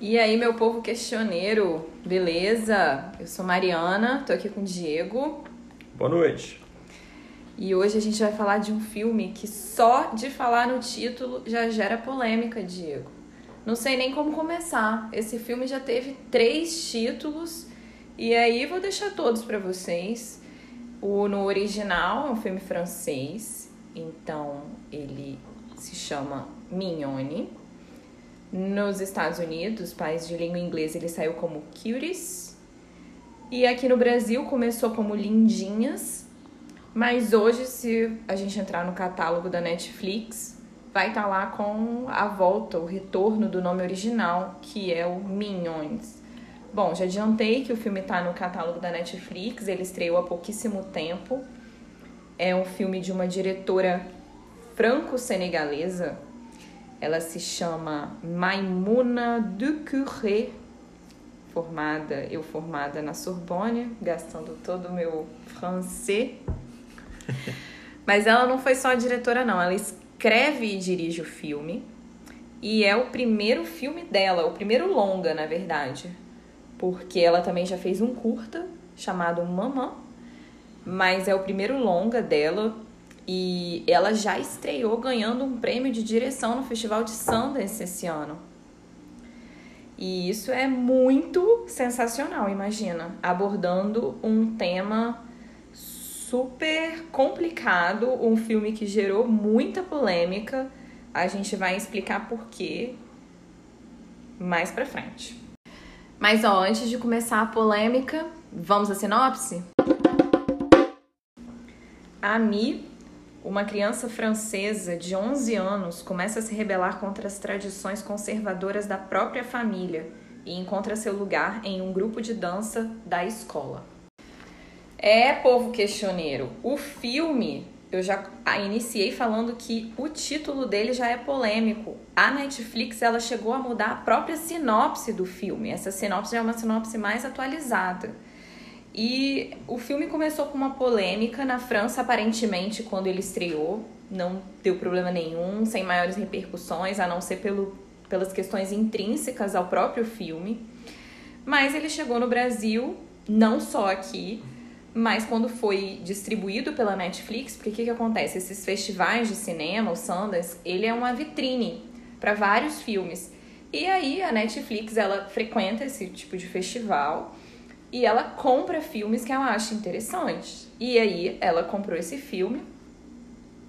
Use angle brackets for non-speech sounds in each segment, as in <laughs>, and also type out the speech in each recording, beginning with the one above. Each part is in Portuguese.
E aí, meu povo questioneiro, beleza? Eu sou Mariana, tô aqui com o Diego. Boa noite. E hoje a gente vai falar de um filme que só de falar no título já gera polêmica, Diego. Não sei nem como começar. Esse filme já teve três títulos e aí vou deixar todos para vocês. O no original é um filme francês, então ele se chama Mignone. Nos Estados Unidos, país de língua inglesa, ele saiu como Cuties. E aqui no Brasil começou como Lindinhas. Mas hoje, se a gente entrar no catálogo da Netflix, vai estar tá lá com a volta, o retorno do nome original, que é o Minions. Bom, já adiantei que o filme está no catálogo da Netflix, ele estreou há pouquíssimo tempo. É um filme de uma diretora franco-senegalesa, ela se chama Maimuna Ducuré, formada, eu formada na Sorbonne, gastando todo o meu francês. <laughs> Mas ela não foi só a diretora, não. Ela escreve e dirige o filme. E é o primeiro filme dela, o primeiro longa, na verdade. Porque ela também já fez um curta chamado Mamã. Mas é o primeiro longa dela. E ela já estreou ganhando um prêmio de direção no Festival de Sundance esse ano. E isso é muito sensacional, imagina, abordando um tema super complicado, um filme que gerou muita polêmica. A gente vai explicar por quê mais pra frente. Mas ó, antes de começar a polêmica, vamos à sinopse? A Mi uma criança francesa de 11 anos começa a se rebelar contra as tradições conservadoras da própria família e encontra seu lugar em um grupo de dança da escola. É, povo questioneiro, o filme eu já iniciei falando que o título dele já é polêmico. A Netflix ela chegou a mudar a própria sinopse do filme. Essa sinopse é uma sinopse mais atualizada. E o filme começou com uma polêmica na França, aparentemente, quando ele estreou. Não deu problema nenhum, sem maiores repercussões, a não ser pelo, pelas questões intrínsecas ao próprio filme. Mas ele chegou no Brasil, não só aqui, mas quando foi distribuído pela Netflix, porque o que, que acontece? Esses festivais de cinema, o Sundance, ele é uma vitrine para vários filmes. E aí a Netflix, ela frequenta esse tipo de festival e ela compra filmes que ela acha interessantes. E aí ela comprou esse filme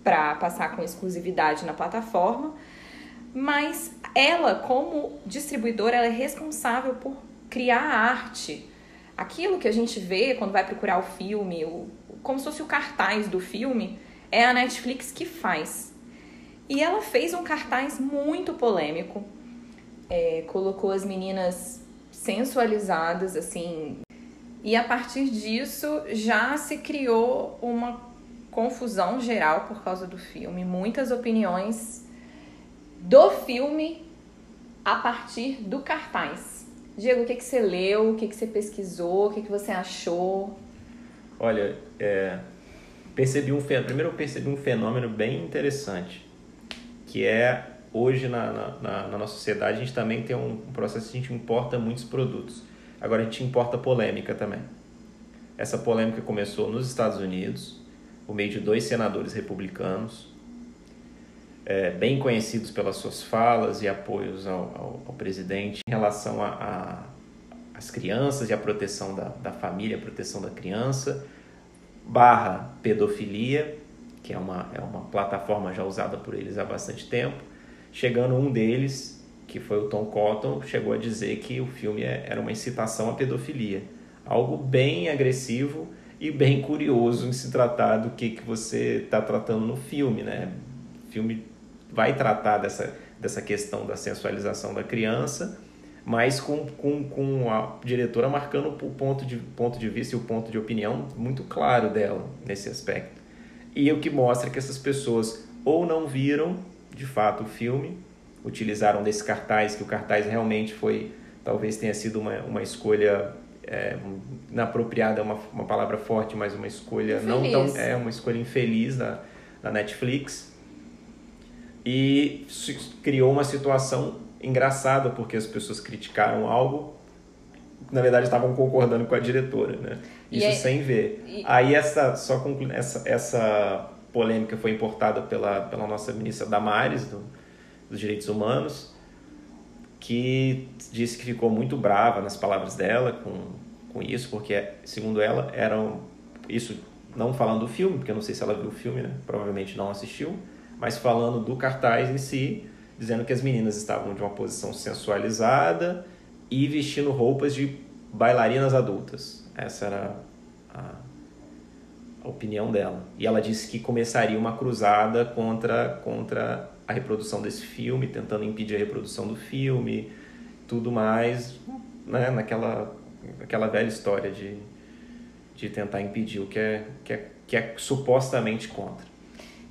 para passar com exclusividade na plataforma, mas ela, como distribuidora, ela é responsável por criar arte. Aquilo que a gente vê quando vai procurar o filme, o, como se fosse o cartaz do filme, é a Netflix que faz. E ela fez um cartaz muito polêmico, é, colocou as meninas sensualizadas, assim, e a partir disso já se criou uma confusão geral por causa do filme, muitas opiniões do filme a partir do cartaz. Diego, o que, que você leu, o que, que você pesquisou, o que, que você achou? Olha, é, percebi um primeiro eu percebi um fenômeno bem interessante, que é hoje na, na, na nossa sociedade a gente também tem um processo que a gente importa muitos produtos. Agora a gente importa polêmica também. Essa polêmica começou nos Estados Unidos, por meio de dois senadores republicanos, é, bem conhecidos pelas suas falas e apoios ao, ao, ao presidente em relação às crianças e a proteção da, da família, a proteção da criança, barra pedofilia, que é uma, é uma plataforma já usada por eles há bastante tempo, chegando um deles que foi o Tom Cotton, chegou a dizer que o filme é, era uma incitação à pedofilia. Algo bem agressivo e bem curioso em se tratar do que, que você está tratando no filme, né? Filme vai tratar dessa, dessa questão da sensualização da criança, mas com, com, com a diretora marcando o ponto de, ponto de vista e o ponto de opinião muito claro dela nesse aspecto. E o que mostra que essas pessoas ou não viram de fato o filme, utilizaram desse cartaz, que o cartaz realmente foi, talvez tenha sido uma, uma escolha é, inapropriada é uma, uma palavra forte, mas uma escolha infeliz. não tão é uma escolha infeliz da, da Netflix e criou uma situação engraçada porque as pessoas criticaram algo na verdade estavam concordando com a diretora, né? Isso sem ver. E... Aí essa só conclu... essa essa polêmica foi importada pela pela nossa ministra Damares do, dos Direitos Humanos que disse que ficou muito brava nas palavras dela com, com isso, porque, segundo ela, eram. Isso não falando do filme, porque eu não sei se ela viu o filme, né? Provavelmente não assistiu, mas falando do cartaz em si, dizendo que as meninas estavam de uma posição sensualizada e vestindo roupas de bailarinas adultas. Essa era a, a opinião dela. E ela disse que começaria uma cruzada contra, contra a reprodução desse filme, tentando impedir a reprodução do filme, tudo mais, né, naquela aquela velha história de, de tentar impedir o que é, que é, que é supostamente contra.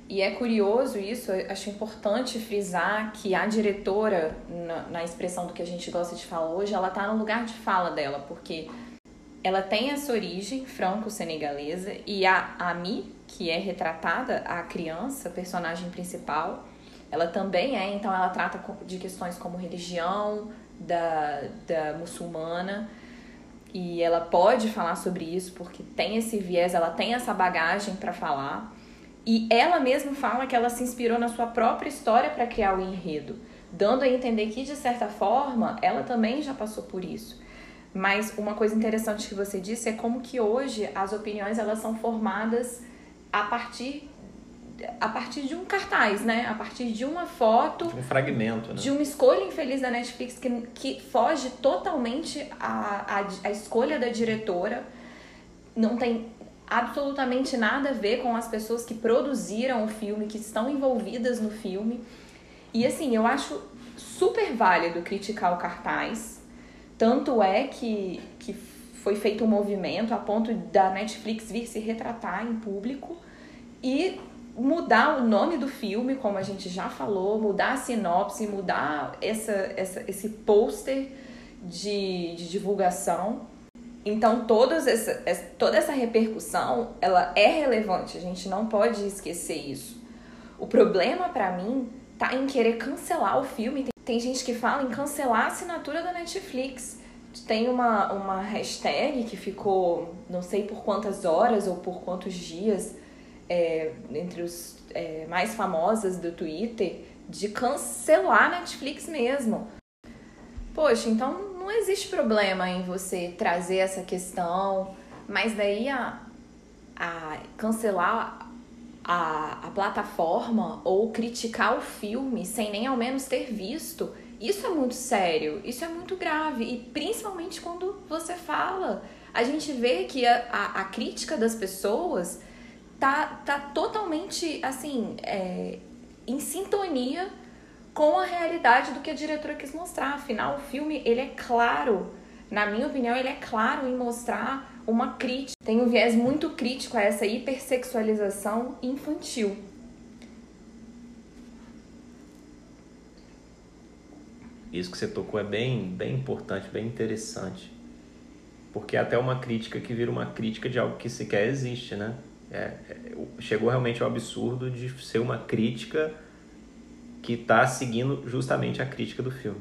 E é curioso isso, acho importante frisar que a diretora, na, na expressão do que a gente gosta de falar hoje, ela está no lugar de fala dela, porque ela tem essa origem franco-senegalesa e a Ami, que é retratada, a criança, personagem principal, ela também é, então ela trata de questões como religião, da, da muçulmana, e ela pode falar sobre isso porque tem esse viés, ela tem essa bagagem para falar. E ela mesma fala que ela se inspirou na sua própria história para criar o enredo, dando a entender que de certa forma ela também já passou por isso. Mas uma coisa interessante que você disse é como que hoje as opiniões elas são formadas a partir a partir de um cartaz, né? A partir de uma foto. De um fragmento, né? De uma escolha infeliz da Netflix que, que foge totalmente à, a a escolha da diretora. Não tem absolutamente nada a ver com as pessoas que produziram o filme, que estão envolvidas no filme. E assim, eu acho super válido criticar o cartaz. Tanto é que, que foi feito um movimento a ponto da Netflix vir se retratar em público. E mudar o nome do filme, como a gente já falou, mudar a sinopse, mudar essa, essa, esse pôster de, de divulgação. Então, todos essa, toda essa repercussão, ela é relevante, a gente não pode esquecer isso. O problema para mim tá em querer cancelar o filme. Tem, tem gente que fala em cancelar a assinatura da Netflix. Tem uma, uma hashtag que ficou não sei por quantas horas ou por quantos dias é, entre os é, mais famosas do Twitter de cancelar a Netflix mesmo. Poxa, então não existe problema em você trazer essa questão, mas daí a, a cancelar a, a plataforma ou criticar o filme sem nem ao menos ter visto, isso é muito sério, isso é muito grave. E principalmente quando você fala, a gente vê que a, a, a crítica das pessoas tá, tá totalmente, assim, é, em sintonia com a realidade do que a diretora quis mostrar. Afinal, o filme, ele é claro, na minha opinião, ele é claro em mostrar uma crítica. Tem um viés muito crítico a essa hipersexualização infantil. Isso que você tocou é bem, bem importante, bem interessante. Porque é até uma crítica que vira uma crítica de algo que sequer existe, né? É, é, chegou realmente ao absurdo de ser uma crítica que está seguindo justamente a crítica do filme.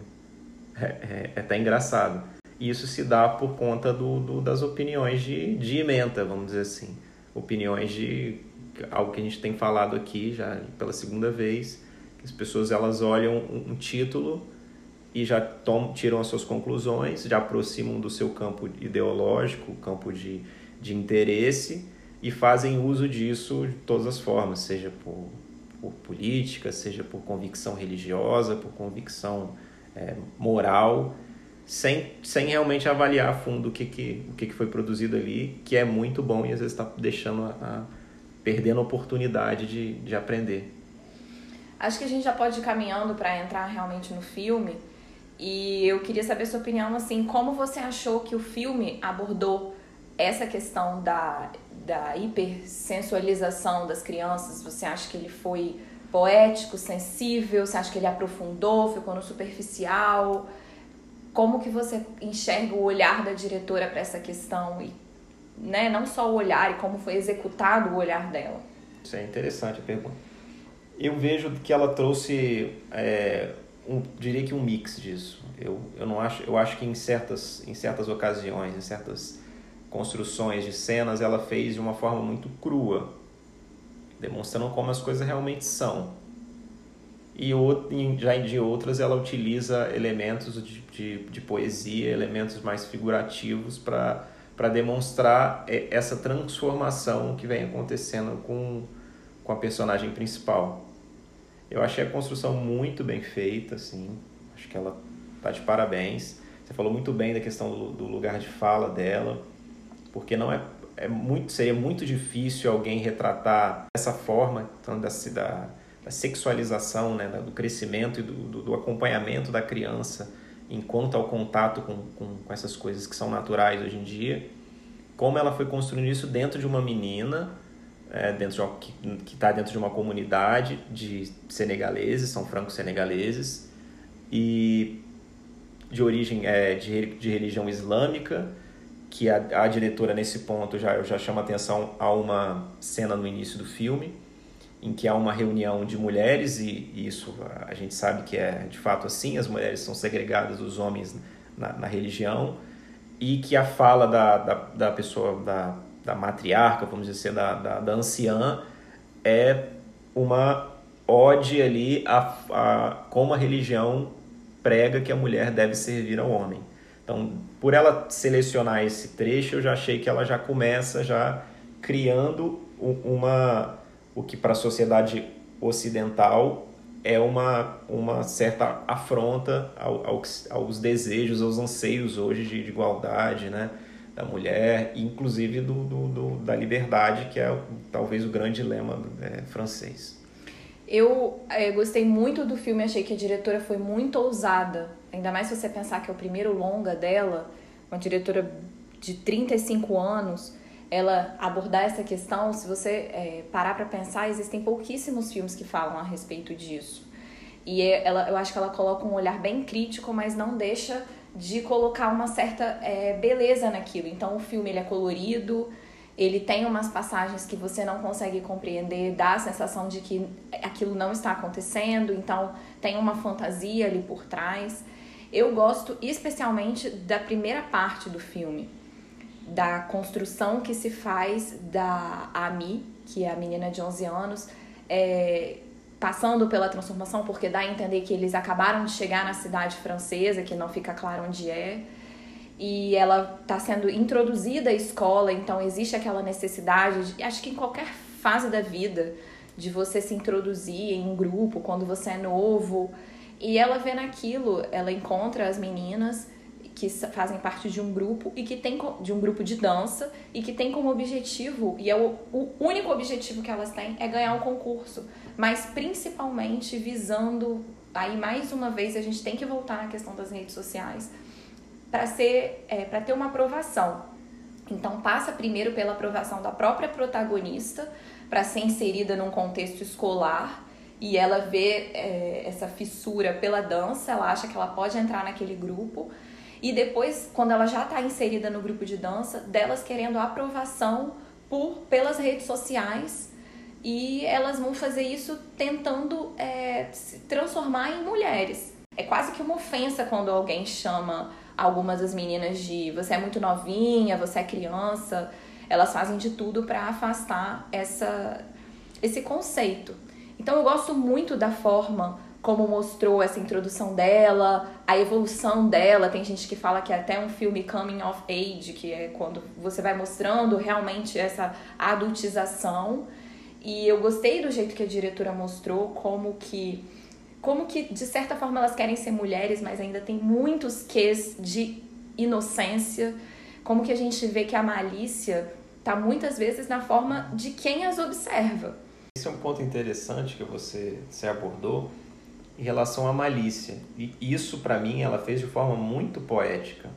É, é, é, até engraçado. E isso se dá por conta do, do, das opiniões de, de emenda, vamos dizer assim. Opiniões de algo que a gente tem falado aqui já pela segunda vez, as pessoas elas olham um, um título e já tom, tiram as suas conclusões, já aproximam do seu campo ideológico, campo de, de interesse, e fazem uso disso de todas as formas, seja por, por política, seja por convicção religiosa, por convicção é, moral, sem, sem realmente avaliar a fundo o que, que, o que, que foi produzido ali, que é muito bom e às vezes está deixando a, a, perdendo a oportunidade de, de aprender. Acho que a gente já pode ir caminhando para entrar realmente no filme. E eu queria saber sua opinião, assim, como você achou que o filme abordou essa questão da da hipersensualização das crianças? Você acha que ele foi poético, sensível? Você acha que ele aprofundou, ficou no superficial? como que você enxerga o olhar da diretora para essa questão e né, não só o olhar e como foi executado o olhar dela. Isso é interessante a pergunta. Eu vejo que ela trouxe, é, um, diria que um mix disso. Eu, eu não acho, eu acho que em certas, em certas ocasiões, em certas construções de cenas, ela fez de uma forma muito crua, demonstrando como as coisas realmente são. E já de outras, ela utiliza elementos de, de, de poesia, elementos mais figurativos para demonstrar é, essa transformação que vem acontecendo com, com a personagem principal. Eu achei a construção muito bem feita, assim. Acho que ela tá de parabéns. Você falou muito bem da questão do, do lugar de fala dela, porque não é, é muito seria muito difícil alguém retratar dessa forma, então, da, da, da sexualização, né, do crescimento e do, do, do acompanhamento da criança enquanto ao contato com, com, com essas coisas que são naturais hoje em dia, como ela foi construindo isso dentro de uma menina, é, dentro de uma, que está dentro de uma comunidade de senegaleses, são francos-senegaleses, e de origem é, de, de religião islâmica, que a, a diretora nesse ponto já, já chama atenção a uma cena no início do filme, em que há uma reunião de mulheres, e, isso a gente sabe que é de fato assim, as mulheres são segregadas dos homens na, na religião, e que a fala da, da, da pessoa, da, da matriarca, vamos dizer, da, da, da anciã, é uma ode ali a, a como a religião prega que a mulher deve servir ao homem. Então, por ela selecionar esse trecho, eu já achei que ela já começa já criando uma o que para a sociedade ocidental é uma, uma certa afronta ao, ao, aos desejos, aos anseios hoje de, de, igualdade né, da mulher, inclusive do, do, do, da liberdade, que é talvez o grande lema é, francês. Eu é, gostei muito do filme, achei que a diretora foi muito ousada, ainda mais se você pensar que é o primeiro longa dela, uma diretora de 35 anos, ela abordar essa questão, se você é, parar para pensar, existem pouquíssimos filmes que falam a respeito disso. E é, ela, eu acho que ela coloca um olhar bem crítico, mas não deixa de colocar uma certa é, beleza naquilo. Então o filme ele é colorido, ele tem umas passagens que você não consegue compreender, dá a sensação de que aquilo não está acontecendo, então tem uma fantasia ali por trás. Eu gosto especialmente da primeira parte do filme da construção que se faz da Ami, que é a menina de 11 anos, é, passando pela transformação, porque dá a entender que eles acabaram de chegar na cidade francesa, que não fica claro onde é, e ela está sendo introduzida à escola, então existe aquela necessidade, de, acho que em qualquer fase da vida, de você se introduzir em um grupo quando você é novo. E ela vê naquilo, ela encontra as meninas que fazem parte de um grupo e que tem de um grupo de dança e que tem como objetivo e é o, o único objetivo que elas têm é ganhar um concurso, mas principalmente visando aí mais uma vez a gente tem que voltar na questão das redes sociais para ser é, para ter uma aprovação. Então passa primeiro pela aprovação da própria protagonista para ser inserida num contexto escolar e ela vê é, essa fissura pela dança, ela acha que ela pode entrar naquele grupo e depois, quando ela já está inserida no grupo de dança, delas querendo aprovação por pelas redes sociais e elas vão fazer isso tentando é, se transformar em mulheres. É quase que uma ofensa quando alguém chama algumas das meninas de você é muito novinha, você é criança. Elas fazem de tudo para afastar essa, esse conceito. Então eu gosto muito da forma como mostrou essa introdução dela, a evolução dela. Tem gente que fala que é até um filme coming of age, que é quando você vai mostrando realmente essa adultização. E eu gostei do jeito que a diretora mostrou como que como que de certa forma elas querem ser mulheres, mas ainda tem muitos quês de inocência, como que a gente vê que a malícia tá muitas vezes na forma de quem as observa. Esse é um ponto interessante que você, você abordou, em relação à malícia. E isso, para mim, ela fez de forma muito poética.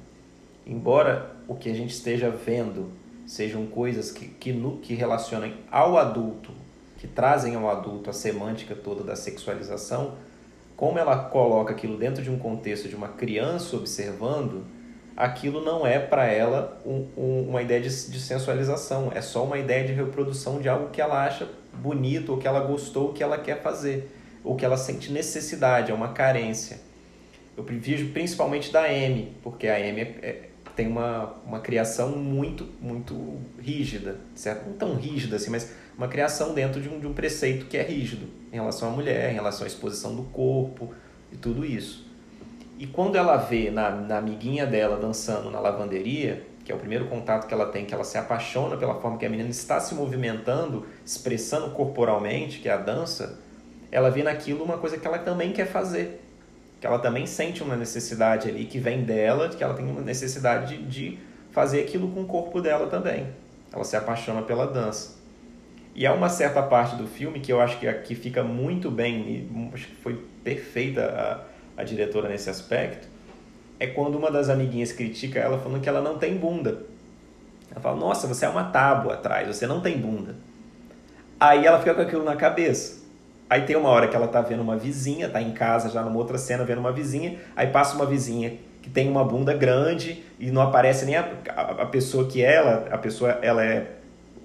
Embora o que a gente esteja vendo sejam coisas que, que, no, que relacionem ao adulto, que trazem ao adulto a semântica toda da sexualização, como ela coloca aquilo dentro de um contexto de uma criança observando, aquilo não é para ela um, um, uma ideia de, de, sensualização, é só uma ideia de reprodução de algo que ela acha bonito, ou que ela gostou, ou que ela quer fazer, ou que ela sente necessidade, é uma carência. Eu vejo principalmente da M, porque a M é, é, tem uma, uma criação muito, muito rígida, certo? Não tão rígida assim, mas uma criação dentro de um, de um preceito que é rígido em relação à mulher, em relação à exposição do corpo e tudo isso. E quando ela vê na, na amiguinha dela dançando na lavanderia, que é o primeiro contato que ela tem, que ela se apaixona pela forma que a menina está se movimentando, expressando corporalmente, que é a dança, ela vê naquilo uma coisa que ela também quer fazer que ela também sente uma necessidade ali que vem dela, que ela tem uma necessidade de, de fazer aquilo com o corpo dela também. Ela se apaixona pela dança. E há uma certa parte do filme que eu acho que aqui fica muito bem, acho que foi perfeita a, diretora nesse aspecto, é quando uma das amiguinhas critica ela falando que ela não tem bunda. Ela fala, nossa, você é uma tábua atrás, você não tem bunda. Aí ela fica com aquilo na cabeça. Aí tem uma hora que ela tá vendo uma vizinha, tá em casa já numa outra cena vendo uma vizinha, aí passa uma vizinha que tem uma bunda grande e não aparece nem a, a, a pessoa que ela, a pessoa ela é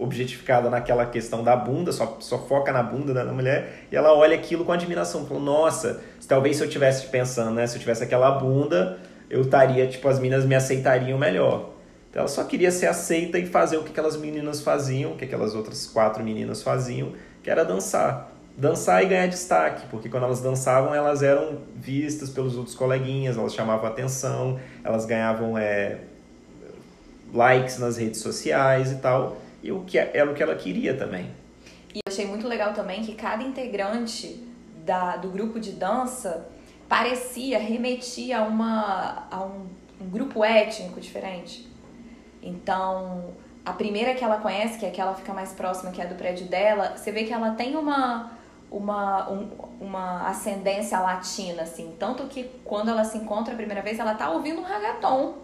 objetificada naquela questão da bunda, só, só foca na bunda da mulher, e ela olha aquilo com admiração, falou, nossa, talvez se eu tivesse pensando, né, se eu tivesse aquela bunda, eu estaria, tipo, as meninas me aceitariam melhor. Então ela só queria ser aceita e fazer o que aquelas meninas faziam, o que aquelas outras quatro meninas faziam, que era dançar dançar e ganhar destaque, porque quando elas dançavam, elas eram vistas pelos outros coleguinhas, elas chamavam atenção, elas ganhavam é, likes nas redes sociais e tal, e o que é, era o que ela queria também. E eu achei muito legal também que cada integrante da, do grupo de dança parecia, remetia a, uma, a um, um grupo étnico diferente. Então, a primeira que ela conhece, que é que ela fica mais próxima, que é do prédio dela, você vê que ela tem uma uma, um, uma ascendência latina, assim. Tanto que quando ela se encontra a primeira vez, ela tá ouvindo um reggaeton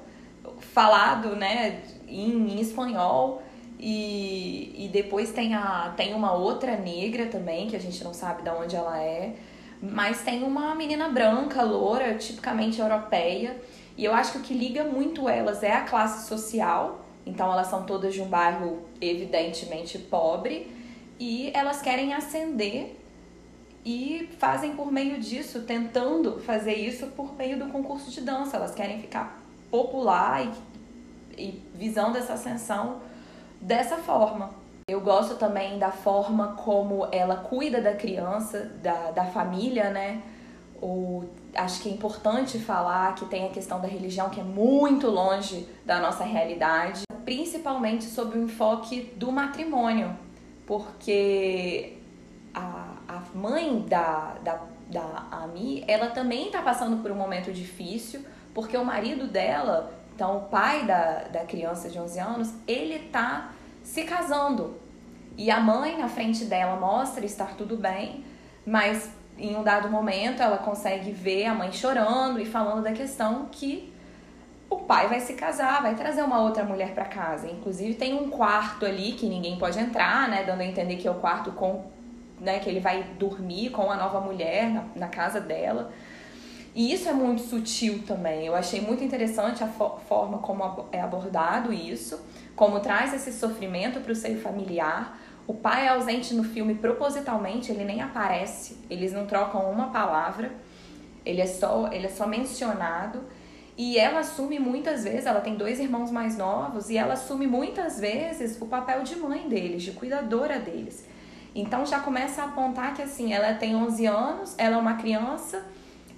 falado, né, em, em espanhol. E, e depois tem, a, tem uma outra negra também, que a gente não sabe de onde ela é. Mas tem uma menina branca, loura, tipicamente europeia. E eu acho que o que liga muito elas é a classe social. Então elas são todas de um bairro evidentemente pobre. E elas querem ascender e fazem por meio disso, tentando fazer isso por meio do concurso de dança. Elas querem ficar popular e, e visando essa ascensão dessa forma. Eu gosto também da forma como ela cuida da criança, da, da família, né? O, acho que é importante falar que tem a questão da religião que é muito longe da nossa realidade, principalmente sobre o enfoque do matrimônio, porque a, a mãe da, da, da Ami, ela também está passando por um momento difícil, porque o marido dela, então o pai da, da criança de 11 anos, ele tá se casando. E a mãe na frente dela mostra estar tudo bem, mas em um dado momento ela consegue ver a mãe chorando e falando da questão que o pai vai se casar, vai trazer uma outra mulher para casa. Inclusive tem um quarto ali que ninguém pode entrar, né, dando a entender que é o quarto com né, que ele vai dormir com a nova mulher na, na casa dela. E isso é muito sutil também. Eu achei muito interessante a fo forma como é abordado isso, como traz esse sofrimento para o seio familiar. O pai é ausente no filme propositalmente, ele nem aparece, eles não trocam uma palavra, ele é só, ele é só mencionado. E ela assume muitas vezes, ela tem dois irmãos mais novos, e ela assume muitas vezes o papel de mãe deles, de cuidadora deles. Então já começa a apontar que assim, ela tem 11 anos, ela é uma criança,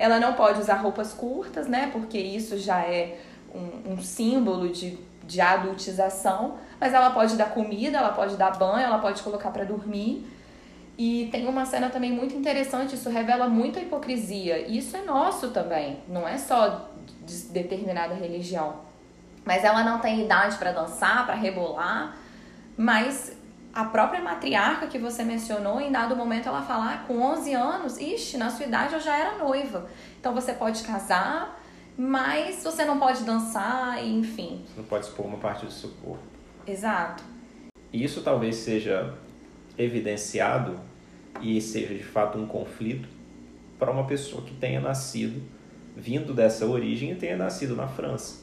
ela não pode usar roupas curtas, né? Porque isso já é um, um símbolo de, de adultização, mas ela pode dar comida, ela pode dar banho, ela pode colocar para dormir. E tem uma cena também muito interessante, isso revela muita hipocrisia. Isso é nosso também, não é só de determinada religião. Mas ela não tem idade para dançar, para rebolar, mas a própria matriarca que você mencionou, em dado momento ela fala, ah, com 11 anos, ixi, na sua idade eu já era noiva. Então você pode casar, mas você não pode dançar, enfim. Você não pode expor uma parte do seu corpo. Exato. Isso talvez seja evidenciado e seja de fato um conflito para uma pessoa que tenha nascido, vindo dessa origem e tenha nascido na França.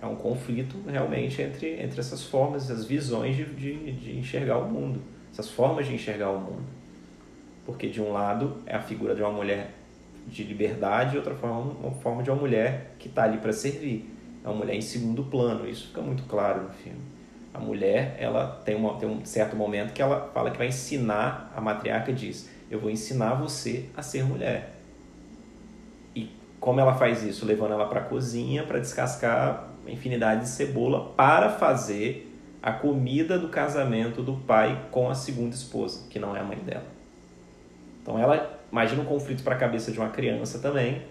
É um conflito realmente entre, entre essas formas, essas visões de, de, de enxergar o mundo, essas formas de enxergar o mundo. Porque de um lado é a figura de uma mulher de liberdade, e outra forma, uma forma de uma mulher que está ali para servir. É uma mulher em segundo plano, isso fica muito claro no filme. A mulher, ela tem, uma, tem um certo momento que ela fala que vai ensinar, a matriarca diz, eu vou ensinar você a ser mulher. E como ela faz isso? Levando ela para a cozinha para descascar uma infinidade de cebola para fazer a comida do casamento do pai com a segunda esposa, que não é a mãe dela. Então ela imagina um conflito para a cabeça de uma criança também,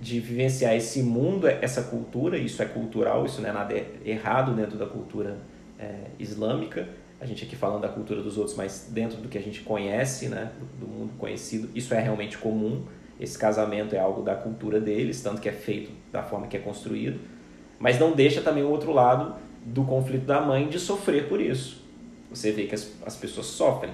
de vivenciar esse mundo, essa cultura, isso é cultural, isso não é nada errado dentro da cultura é, islâmica. A gente aqui falando da cultura dos outros, mas dentro do que a gente conhece, né, do, do mundo conhecido, isso é realmente comum. Esse casamento é algo da cultura deles, tanto que é feito da forma que é construído. Mas não deixa também o outro lado do conflito da mãe de sofrer por isso. Você vê que as, as pessoas sofrem.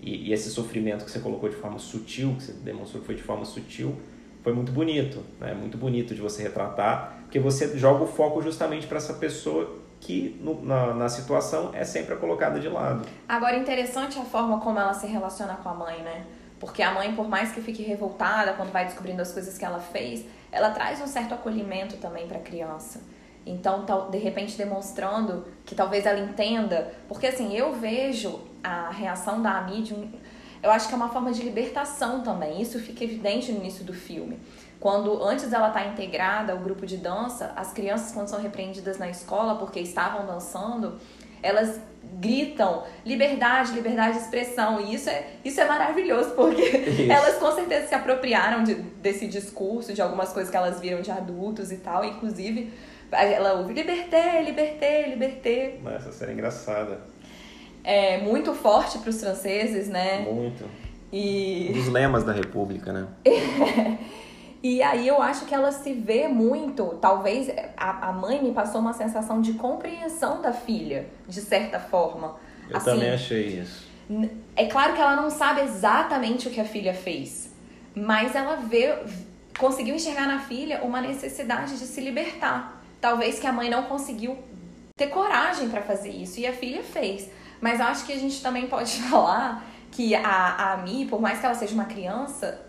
E, e esse sofrimento que você colocou de forma sutil, que você demonstrou que foi de forma sutil, foi muito bonito, né? Muito bonito de você retratar, porque você joga o foco justamente para essa pessoa que no, na, na situação é sempre colocada de lado. Agora, interessante a forma como ela se relaciona com a mãe, né? Porque a mãe, por mais que fique revoltada quando vai descobrindo as coisas que ela fez, ela traz um certo acolhimento também para a criança. Então, de repente, demonstrando que talvez ela entenda. Porque, assim, eu vejo a reação da Ami de um, eu acho que é uma forma de libertação também. Isso fica evidente no início do filme. Quando antes ela está integrada ao grupo de dança, as crianças quando são repreendidas na escola porque estavam dançando, elas gritam liberdade, liberdade de expressão. E isso é, isso é maravilhoso, porque isso. <laughs> elas com certeza se apropriaram de, desse discurso, de algumas coisas que elas viram de adultos e tal. Inclusive, ela ouve liberté, liberté, liberté. Essa série é engraçada é muito forte para os franceses, né? Muito. E... Um dos lemas da República, né? <laughs> e aí eu acho que ela se vê muito, talvez a, a mãe me passou uma sensação de compreensão da filha, de certa forma. Eu assim, também achei isso. É claro que ela não sabe exatamente o que a filha fez, mas ela vê, conseguiu enxergar na filha uma necessidade de se libertar. Talvez que a mãe não conseguiu ter coragem para fazer isso e a filha fez. Mas eu acho que a gente também pode <laughs> falar que a, a Ami, por mais que ela seja uma criança,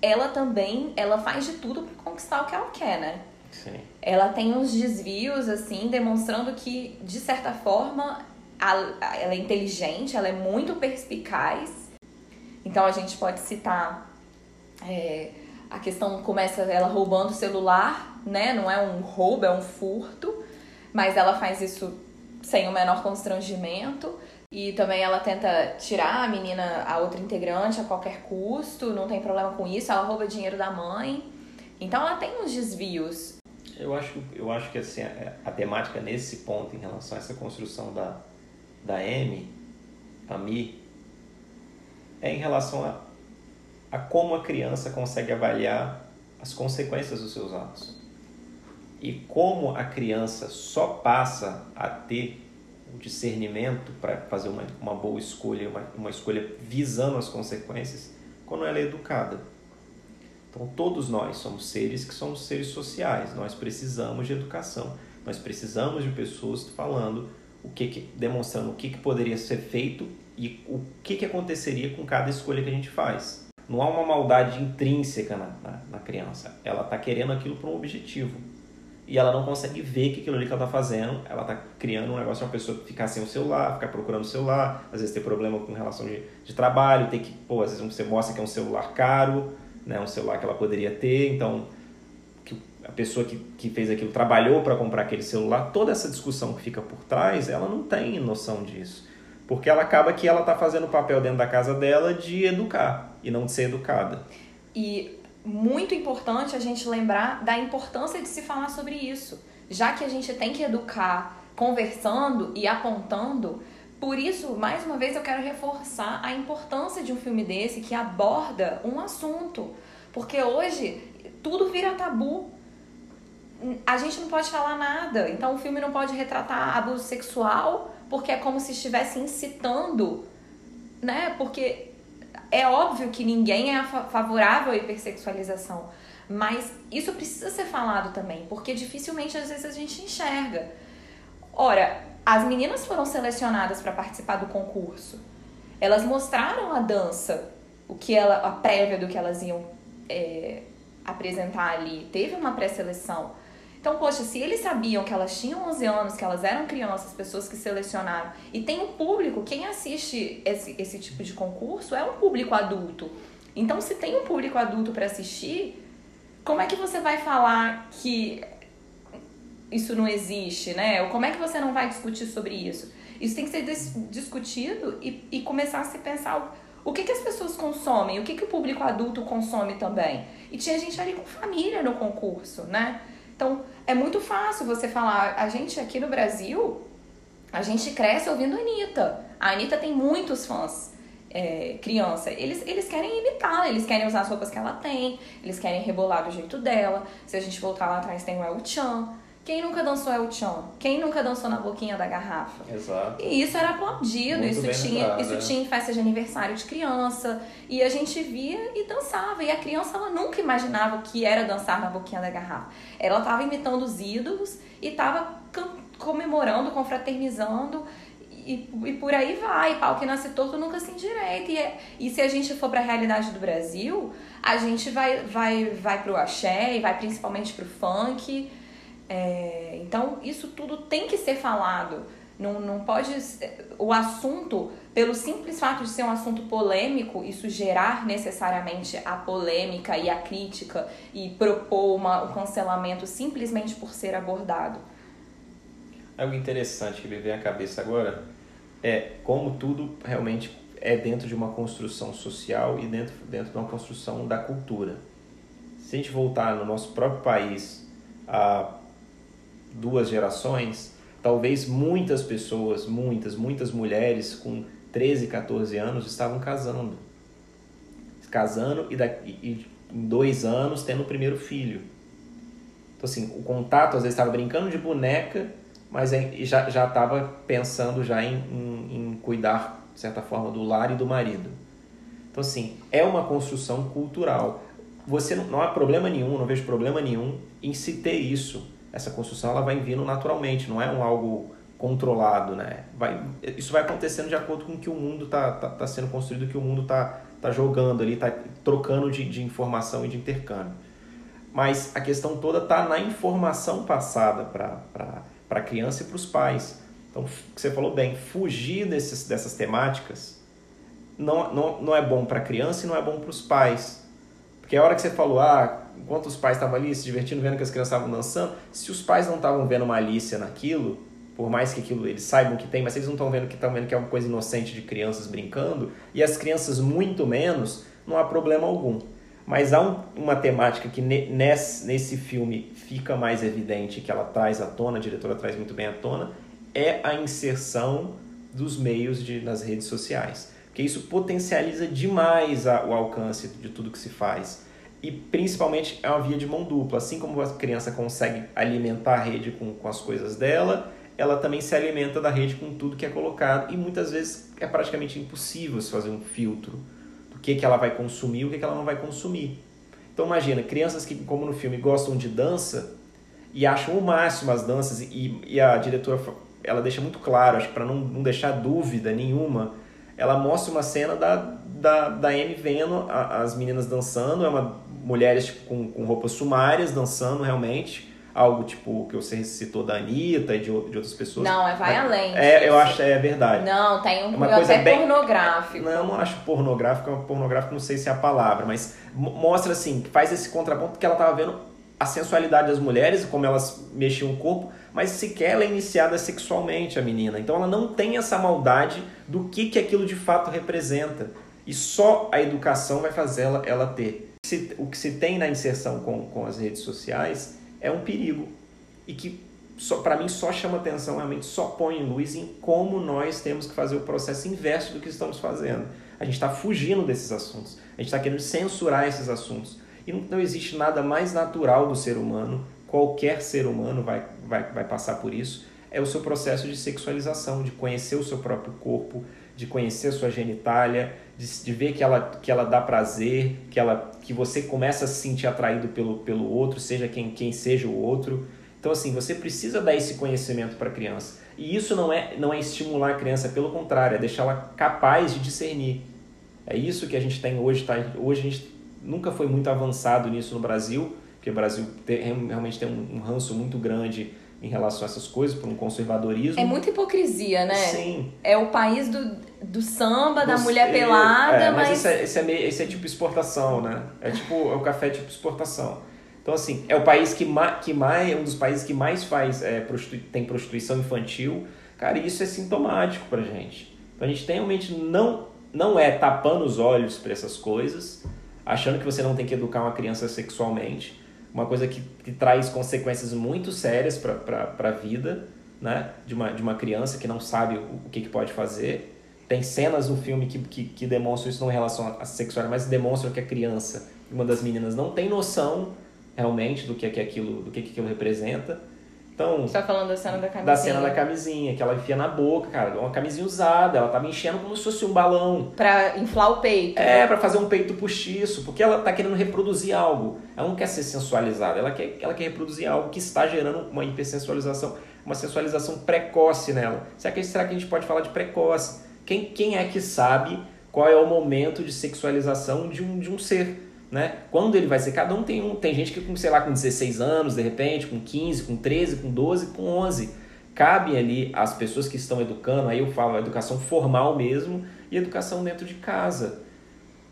ela também ela faz de tudo para conquistar o que ela quer, né? Sim. Ela tem uns desvios, assim, demonstrando que, de certa forma, ela é inteligente, ela é muito perspicaz. Então a gente pode citar é, a questão começa ela roubando o celular, né? Não é um roubo, é um furto, mas ela faz isso sem o menor constrangimento. E também ela tenta tirar a menina, a outra integrante, a qualquer custo, não tem problema com isso, ela rouba dinheiro da mãe. Então ela tem uns desvios. Eu acho, eu acho que assim, a, a temática nesse ponto, em relação a essa construção da, da M, a Mi, é em relação a, a como a criança consegue avaliar as consequências dos seus atos. E como a criança só passa a ter o discernimento para fazer uma, uma boa escolha, uma, uma escolha visando as consequências, quando ela é educada. Então, todos nós somos seres que somos seres sociais, nós precisamos de educação, nós precisamos de pessoas falando o que, que demonstrando o que, que poderia ser feito e o que, que aconteceria com cada escolha que a gente faz. Não há uma maldade intrínseca na, na, na criança, ela está querendo aquilo para um objetivo e ela não consegue ver que aquilo ali que ela está fazendo, ela está criando um negócio de uma pessoa ficar sem o celular, ficar procurando o celular, às vezes ter problema com relação de, de trabalho, ter que, pô, às vezes você mostra que é um celular caro, né, um celular que ela poderia ter, então que a pessoa que, que fez aquilo trabalhou para comprar aquele celular, toda essa discussão que fica por trás, ela não tem noção disso. Porque ela acaba que ela está fazendo o papel dentro da casa dela de educar e não de ser educada. E muito importante a gente lembrar da importância de se falar sobre isso, já que a gente tem que educar conversando e apontando. Por isso, mais uma vez, eu quero reforçar a importância de um filme desse que aborda um assunto, porque hoje tudo vira tabu. A gente não pode falar nada, então o filme não pode retratar abuso sexual, porque é como se estivesse incitando, né? Porque É óbvio que ninguém é favorável à hipersexualização, mas isso precisa ser falado também, porque dificilmente às vezes a gente enxerga. Ora, as meninas foram selecionadas para participar do concurso. Elas mostraram a dança, o que ela, a prévia do que elas iam é, apresentar ali. Teve uma pré-seleção. Então, poxa, se eles sabiam que elas tinham 11 anos, que elas eram crianças, pessoas que selecionaram, e tem um público, quem assiste esse, esse tipo de concurso é um público adulto. Então, se tem um público adulto para assistir, como é que você vai falar que isso não existe, né? Ou como é que você não vai discutir sobre isso? Isso tem que ser discutido e, e começar a se pensar o que, que as pessoas consomem, o que, que o público adulto consome também. E tinha gente ali com família no concurso, né? Então, é muito fácil você falar. A gente aqui no Brasil, a gente cresce ouvindo a Anitta. A Anitta tem muitos fãs. É, criança, eles, eles querem imitar, eles querem usar as roupas que ela tem, eles querem rebolar do jeito dela. Se a gente voltar lá atrás, tem o El Chan. Quem nunca dançou El Chan? Quem nunca dançou na boquinha da garrafa? Exato. E isso era aplaudido, Muito isso tinha, isso tinha em festa de aniversário de criança. E a gente via e dançava. E a criança ela nunca imaginava que era dançar na boquinha da garrafa. Ela estava imitando os ídolos e estava comemorando, confraternizando. E, e por aí vai, pau que nasce torto nunca se endireita. E, é, e se a gente for para a realidade do Brasil, a gente vai, vai, vai pro axé e vai principalmente pro funk é, então, isso tudo tem que ser falado. Não, não pode. O assunto, pelo simples fato de ser um assunto polêmico, isso gerar necessariamente a polêmica e a crítica e propor uma, o cancelamento simplesmente por ser abordado. Algo interessante que me vem à cabeça agora é como tudo realmente é dentro de uma construção social e dentro, dentro de uma construção da cultura. Se a gente voltar no nosso próprio país, a duas gerações, talvez muitas pessoas, muitas, muitas mulheres com 13, 14 anos estavam casando. Casando e, e em dois anos tendo o primeiro filho. Então, assim, o contato, às vezes, estava brincando de boneca, mas já estava pensando já em, em, em cuidar, de certa forma, do lar e do marido. Então, assim, é uma construção cultural. Você não, não há problema nenhum, não vejo problema nenhum em se ter isso essa construção ela vai vindo naturalmente, não é um algo controlado, né? Vai, isso vai acontecendo de acordo com o que o mundo está tá, tá sendo construído, que o mundo está tá jogando ali, está trocando de, de informação e de intercâmbio. Mas a questão toda está na informação passada para a criança e para os pais. Então, você falou bem, fugir desses, dessas temáticas não, não, não é bom para a criança e não é bom para os pais. Porque a hora que você falou, ah, enquanto os pais estavam ali se divertindo, vendo que as crianças estavam dançando, se os pais não estavam vendo malícia naquilo, por mais que aquilo eles saibam que tem, mas eles não estão vendo que estão vendo que é uma coisa inocente de crianças brincando, e as crianças muito menos, não há problema algum. Mas há um, uma temática que ne, nesse, nesse filme fica mais evidente, que ela traz à tona, a diretora traz muito bem à tona, é a inserção dos meios de, nas redes sociais. Porque isso potencializa demais a, o alcance de tudo que se faz e principalmente é uma via de mão dupla. Assim como a criança consegue alimentar a rede com, com as coisas dela, ela também se alimenta da rede com tudo que é colocado e muitas vezes é praticamente impossível se fazer um filtro do que, que ela vai consumir e o que, que ela não vai consumir. Então imagina, crianças que, como no filme, gostam de dança e acham o máximo as danças e, e a diretora ela deixa muito claro, acho que para não, não deixar dúvida nenhuma, ela mostra uma cena da, da, da Amy vendo as meninas dançando, é uma mulheres com, com roupas sumárias dançando realmente. Algo tipo que você citou da Anitta e de, de outras pessoas. Não, é vai além. É, eu acho é verdade. Não, tem um é uma coisa até bem, pornográfico. Não, eu não acho pornográfico, é pornográfico não sei se é a palavra, mas mostra assim, faz esse contraponto que ela tava vendo a sensualidade das mulheres, como elas mexiam o corpo, mas sequer ela é iniciada sexualmente, a menina. Então ela não tem essa maldade do que, que aquilo de fato representa. E só a educação vai fazer ela, ela ter se, o que se tem na inserção com, com as redes sociais é um perigo e que para mim só chama atenção, realmente só põe luz em como nós temos que fazer o processo inverso do que estamos fazendo. A gente está fugindo desses assuntos, a gente está querendo censurar esses assuntos. E não, não, existe nada mais natural do ser humano, qualquer ser humano vai, vai, vai passar por isso, é o seu processo de sexualização, de conhecer o seu próprio corpo, de conhecer a sua genitália, de, de, ver que ela, que ela dá prazer, que, ela, que você começa a se sentir atraído pelo, pelo outro, seja quem, quem seja o outro. Então, assim, você precisa dar esse conhecimento para a criança. E isso não é, não é estimular a criança, pelo contrário, é deixá-la capaz de discernir. É isso que a gente tem hoje. Tá? Hoje a gente nunca foi muito avançado nisso no Brasil, porque o Brasil tem, realmente tem um, um ranço muito grande em relação a essas coisas, por um conservadorismo. É muita hipocrisia, né? Sim. É o país do, do samba, da mulher pelada, é, mas... mas... Esse é, esse, é meio, esse é tipo exportação, né? É tipo, é o café tipo exportação. Então, assim, é o país que, ma, que mais, é um dos países que mais faz, é, prostitu, tem prostituição infantil. Cara, isso é sintomático pra gente. Então, a gente tem realmente não, não é tapando os olhos para essas coisas, achando que você não tem que educar uma criança sexualmente, uma coisa que, que traz consequências muito sérias para a vida né? de, uma, de uma criança que não sabe o, o que, que pode fazer. Tem cenas no filme que, que, que demonstram isso não em relação à sexualidade, mas demonstram que a criança, uma das meninas, não tem noção realmente do que, é que aquilo, do que, que aquilo representa. Então, Você tá falando da cena da camisinha? Da cena da camisinha, que ela enfia na boca, cara. Uma camisinha usada, ela tava enchendo como se fosse um balão. Pra inflar o peito. É, para fazer um peito postiço, porque ela tá querendo reproduzir algo. Ela não quer ser sensualizada, ela quer, ela quer reproduzir algo que está gerando uma hipersensualização, uma sensualização precoce nela. Será que, será que a gente pode falar de precoce? Quem, quem é que sabe qual é o momento de sexualização de um, de um ser? Né? Quando ele vai ser, cada um tem um, tem gente que sei lá, com 16 anos, de repente, com 15, com 13, com 12, com 11. Cabe ali as pessoas que estão educando, aí eu falo educação formal mesmo e educação dentro de casa.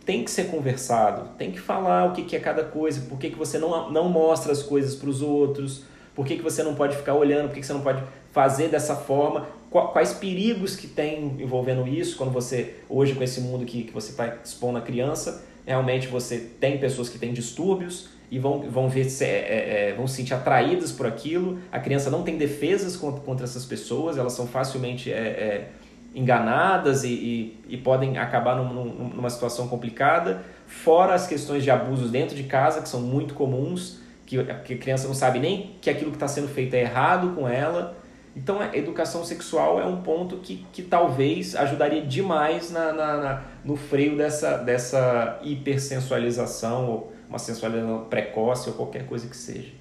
Tem que ser conversado, tem que falar o que, que é cada coisa, por que, que você não, não mostra as coisas para os outros, por que, que você não pode ficar olhando, por que, que você não pode fazer dessa forma, quais perigos que tem envolvendo isso, quando você, hoje com esse mundo que, que você está expondo a criança, realmente você tem pessoas que têm distúrbios e vão, vão, ver, é, é, é, vão se sentir atraídas por aquilo. A criança não tem defesas contra, contra essas pessoas, elas são facilmente é, é enganadas e, e, e, podem acabar num, numa situação complicada. Fora as questões de abusos dentro de casa, que são muito comuns, que, que a criança não sabe nem que aquilo que está sendo feito é errado com ela. Então, a educação sexual é um ponto que, que talvez ajudaria demais na, na, na no freio dessa, dessa hipersensualização, ou uma sensualização precoce, ou qualquer coisa que seja.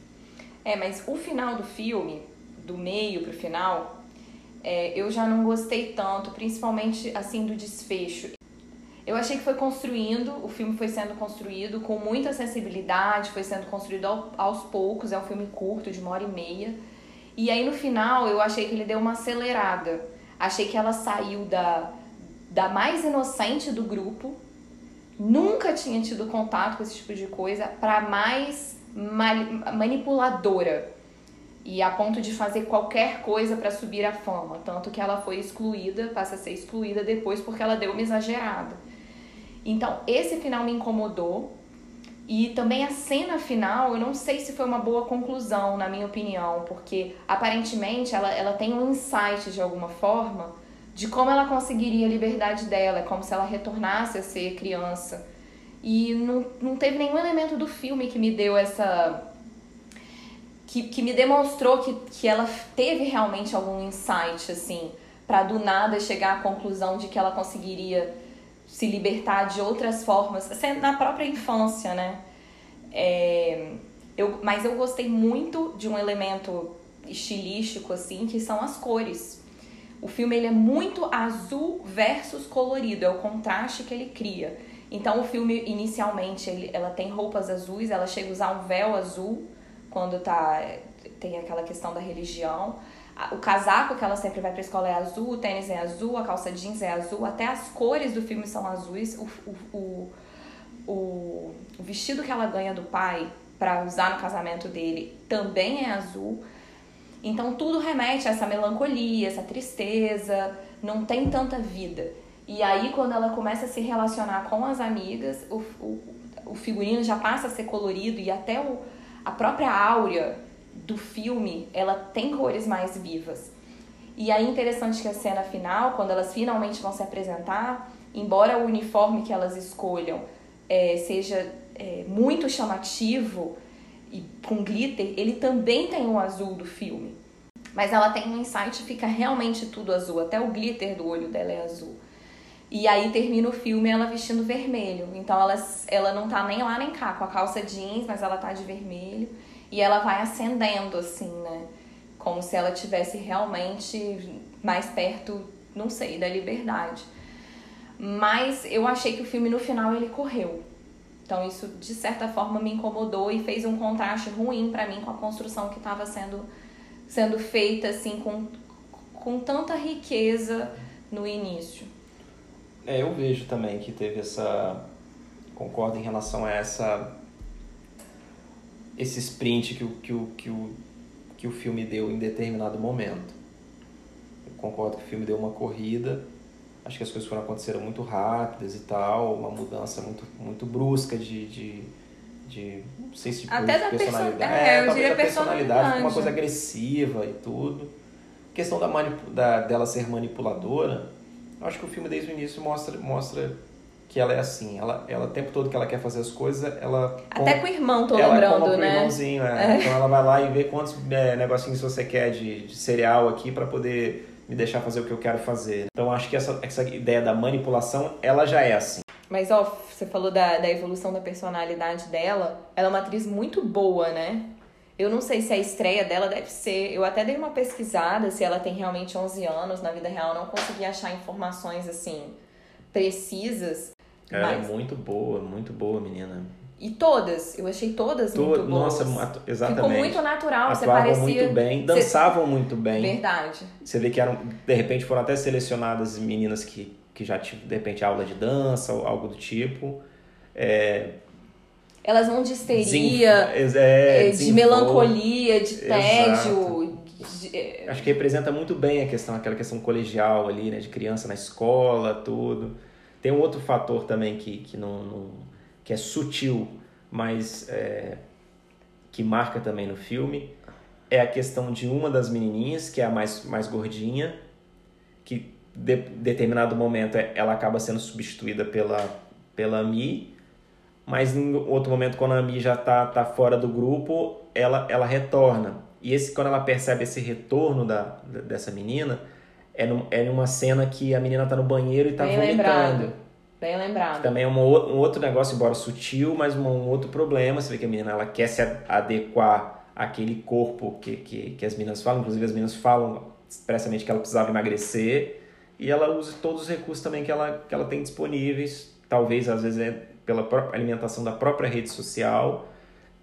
É, mas o final do filme, do meio pro final, é, eu já não gostei tanto, principalmente assim do desfecho. Eu achei que foi construindo, o filme foi sendo construído com muita sensibilidade, foi sendo construído aos poucos, é um filme curto, de uma hora e meia e aí no final eu achei que ele deu uma acelerada. Achei que ela saiu da, da mais inocente do grupo, nunca tinha tido contato com esse tipo de coisa, para mais manipuladora. E a ponto de fazer qualquer coisa para subir a fama. Tanto que ela foi excluída, passa a ser excluída depois porque ela deu uma exagerada. Então, esse final me incomodou. E também a cena final, eu não sei se foi uma boa conclusão, na minha opinião, porque aparentemente ela, ela tem um insight de alguma forma de como ela conseguiria a liberdade dela, é como se ela retornasse a ser criança. E não, não teve nenhum elemento do filme que me deu essa. que, que me demonstrou que, que ela teve realmente algum insight, assim, para do nada chegar à conclusão de que ela conseguiria se libertar de outras formas, na própria infância, né? É, eu, mas eu gostei muito de um elemento estilístico, assim, que são as cores. O filme ele é muito azul versus colorido, é o contraste que ele cria. Então o filme inicialmente ele, ela tem roupas azuis, ela chega a usar um véu azul quando tá tem aquela questão da religião o casaco que ela sempre vai pra escola é azul, o tênis é azul, a calça jeans é azul, até as cores do filme são azuis, o, o, o, o vestido que ela ganha do pai para usar no casamento dele também é azul. Então tudo remete a essa melancolia, essa tristeza, não tem tanta vida. E aí quando ela começa a se relacionar com as amigas, o, o, o figurino já passa a ser colorido e até o, a própria áurea do filme, ela tem cores mais vivas. E aí interessante que a cena final, quando elas finalmente vão se apresentar, embora o uniforme que elas escolham é, seja é, muito chamativo e com glitter, ele também tem o azul do filme. Mas ela tem um insight fica realmente tudo azul, até o glitter do olho dela é azul. E aí termina o filme ela vestindo vermelho. Então ela, ela não tá nem lá nem cá, com a calça jeans, mas ela tá de vermelho. E ela vai acendendo, assim, né? Como se ela tivesse realmente mais perto, não sei, da liberdade. Mas eu achei que o filme no final ele correu. Então isso de certa forma me incomodou e fez um contraste ruim para mim com a construção que estava sendo sendo feita assim com, com tanta riqueza no início. É, eu vejo também que teve essa concordo em relação a essa esse sprint que o, que o, que o, que o filme deu em determinado momento. Eu concordo que o filme deu uma corrida acho que as coisas foram aconteceram muito rápidas e tal, uma mudança muito, muito brusca de, de, de não sei se Até da personalidade. É, é, eu diria personalidade, uma coisa agressiva e tudo. A questão da, manip, da dela ser manipuladora, acho que o filme desde o início mostra, mostra que ela é assim, ela, ela o tempo todo que ela quer fazer as coisas, ela... Até com, com o irmão, tô ela lembrando, com né? o irmãozinho, é. é. Então ela vai lá e vê quantos é, negocinhos você quer de, de cereal aqui para poder me deixar fazer o que eu quero fazer. Então acho que essa, essa ideia da manipulação, ela já é assim. Mas ó, você falou da, da evolução da personalidade dela, ela é uma atriz muito boa, né? Eu não sei se a estreia dela deve ser. Eu até dei uma pesquisada se ela tem realmente 11 anos na vida real, não consegui achar informações assim precisas. Ela é mas... é muito boa, muito boa, menina. E todas, eu achei todas to muito boas. Nossa, exatamente. Ficou muito natural, Atuavam você parecia... muito bem, dançavam você... muito bem. Verdade. Você vê que eram, de repente foram até selecionadas meninas que, que já tiveram, de repente, aula de dança ou algo do tipo. É... Elas vão de histeria, é, de melancolia, de tédio. De... É, Acho que representa muito bem a questão, aquela questão colegial ali, né? De criança na escola, tudo. Tem um outro fator também que, que não, não que é sutil, mas é, que marca também no filme, é a questão de uma das menininhas, que é a mais, mais gordinha, que de determinado momento é, ela acaba sendo substituída pela, pela Mi, mas em outro momento, quando a Mi já tá, tá fora do grupo, ela, ela retorna. E esse, quando ela percebe esse retorno da, dessa menina, é, num, é numa cena que a menina tá no banheiro e tá Bem vomitando. Lembrado. Bem lembrado. Também é um, um outro negócio, embora sutil, mas um, um, outro problema. Você vê que a menina ela quer se adequar àquele corpo que, que, que as meninas falam. Inclusive, as meninas falam expressamente que ela precisava emagrecer. E ela usa todos os recursos também que ela, que ela tem disponíveis. Talvez, às vezes, é pela alimentação da própria rede social.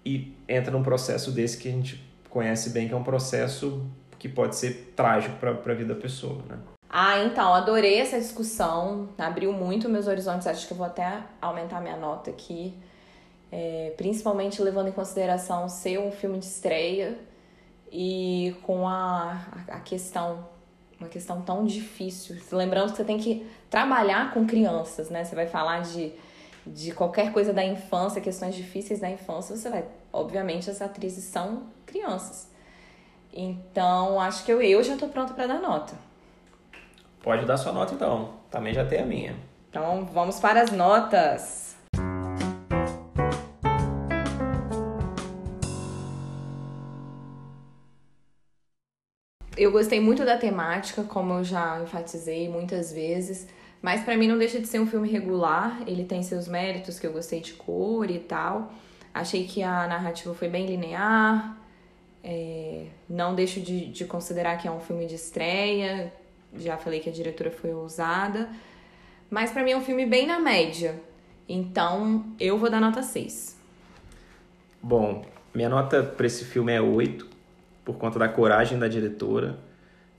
E entra num processo desse que a gente conhece bem, que é um processo que pode ser trágico para a vida da pessoa, né? Ah, então, adorei essa discussão, abriu muito meus horizontes, acho que eu vou até aumentar minha nota aqui, é, principalmente levando em consideração ser um filme de estreia e com a, a questão, uma questão tão difícil. Lembrando que você tem que trabalhar com crianças, né? Você vai falar de, de qualquer coisa da infância, questões difíceis da infância, você vai. Obviamente, as atrizes são crianças. Então, acho que eu, eu já estou pronta para dar nota. Pode dar sua nota então. Também já tem a minha. Então vamos para as notas. Eu gostei muito da temática, como eu já enfatizei muitas vezes, mas para mim não deixa de ser um filme regular. Ele tem seus méritos, que eu gostei de cor e tal. Achei que a narrativa foi bem linear. É... não deixo de, de considerar que é um filme de estreia, já falei que a diretora foi ousada. Mas para mim é um filme bem na média. Então eu vou dar nota 6. Bom, minha nota para esse filme é 8, por conta da coragem da diretora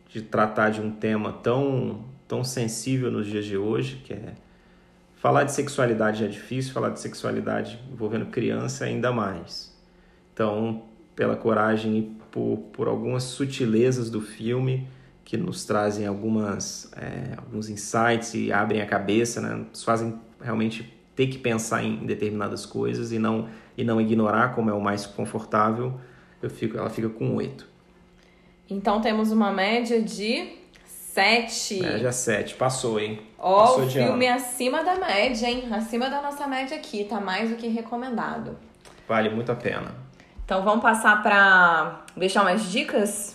de tratar de um tema tão, tão sensível nos dias de hoje, que é falar de sexualidade é difícil, falar de sexualidade envolvendo criança ainda mais. Então, pela coragem e por, por algumas sutilezas do filme, que nos trazem algumas, é, alguns insights e abrem a cabeça, né? nos fazem realmente ter que pensar em determinadas coisas e não, e não ignorar como é o mais confortável, eu fico, ela fica com 8. Então temos uma média de 7. Média 7, passou, hein? Ó, passou o filme ano. acima da média, hein? Acima da nossa média aqui, tá mais do que recomendado. Vale muito a pena. Então vamos passar para deixar umas dicas?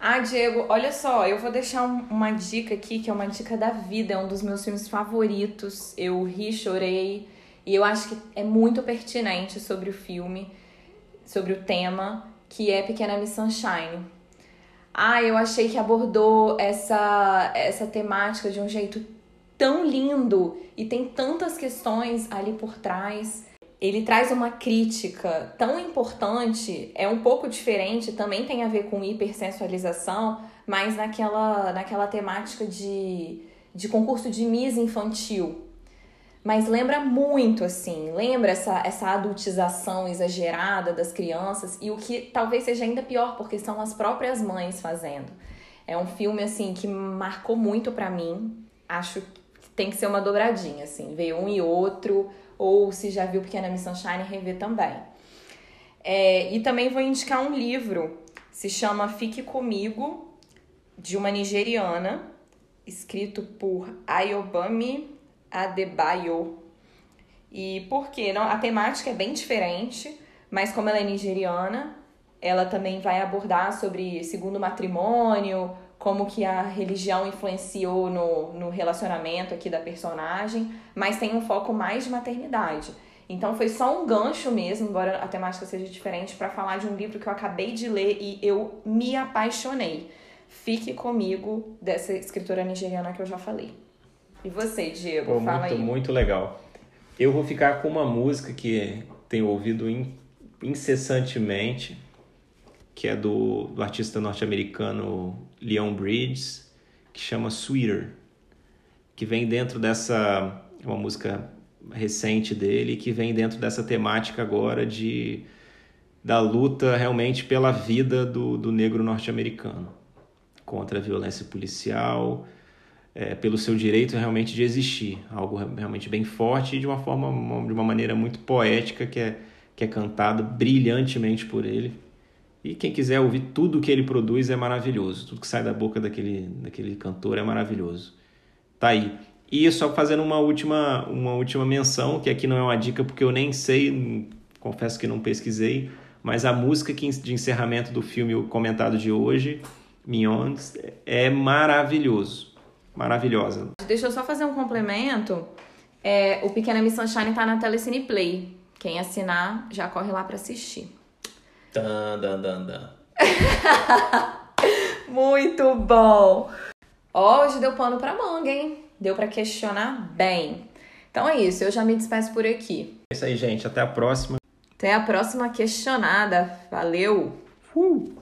Ah, Diego, olha só, eu vou deixar um, uma dica aqui, que é uma dica da vida, é um dos meus filmes favoritos. Eu ri, chorei, e eu acho que é muito pertinente sobre o filme, sobre o tema, que é Pequena Miss Sunshine. Ah, eu achei que abordou essa, essa temática de um jeito tão lindo e tem tantas questões ali por trás ele traz uma crítica tão importante, é um pouco diferente, também tem a ver com hipersensualização, mas naquela, naquela temática de, de concurso de Miss infantil. Mas lembra muito, assim, lembra essa, essa adultização exagerada das crianças e o que talvez seja ainda pior, porque são as próprias mães fazendo. É um filme, assim, que marcou muito para mim. Acho que tem que ser uma dobradinha, assim, ver um e outro ou se já viu Pequena Miss Sunshine, rever também. É, e também vou indicar um livro, se chama Fique Comigo, de uma nigeriana, escrito por Ayobami Adebayo. E por quê? Não, a temática é bem diferente, mas como ela é nigeriana, ela também vai abordar sobre segundo matrimônio, como que a religião influenciou no, no relacionamento aqui da personagem, mas tem um foco mais de maternidade. Então foi só um gancho mesmo, embora a temática seja diferente, para falar de um livro que eu acabei de ler e eu me apaixonei. Fique comigo dessa escritora nigeriana que eu já falei. E você, Diego? Pô, fala muito, aí. muito legal. Eu vou ficar com uma música que tenho ouvido incessantemente que é do, do artista norte-americano Leon Bridges, que chama Sweeter, que vem dentro dessa uma música recente dele, que vem dentro dessa temática agora de da luta realmente pela vida do, do negro norte-americano contra a violência policial, é, pelo seu direito realmente de existir, algo realmente bem forte e de uma forma, de uma maneira muito poética que é, que é cantado brilhantemente por ele. E quem quiser ouvir tudo que ele produz é maravilhoso. Tudo que sai da boca daquele, daquele cantor é maravilhoso. Tá aí. E só fazendo uma última, uma última menção, que aqui não é uma dica porque eu nem sei, confesso que não pesquisei, mas a música de encerramento do filme comentado de hoje, Mignons, é maravilhoso. Maravilhosa. Deixa eu só fazer um complemento. É, o Pequena Miss Sunshine tá na Telecine Play. Quem assinar já corre lá para assistir. Dan, dan, dan, dan. <laughs> Muito bom! Hoje deu pano pra manga, hein? Deu para questionar bem. Então é isso, eu já me despeço por aqui. É isso aí, gente. Até a próxima. Até a próxima questionada. Valeu! Uh!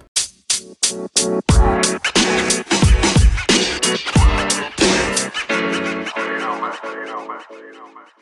you know, man. You know, man.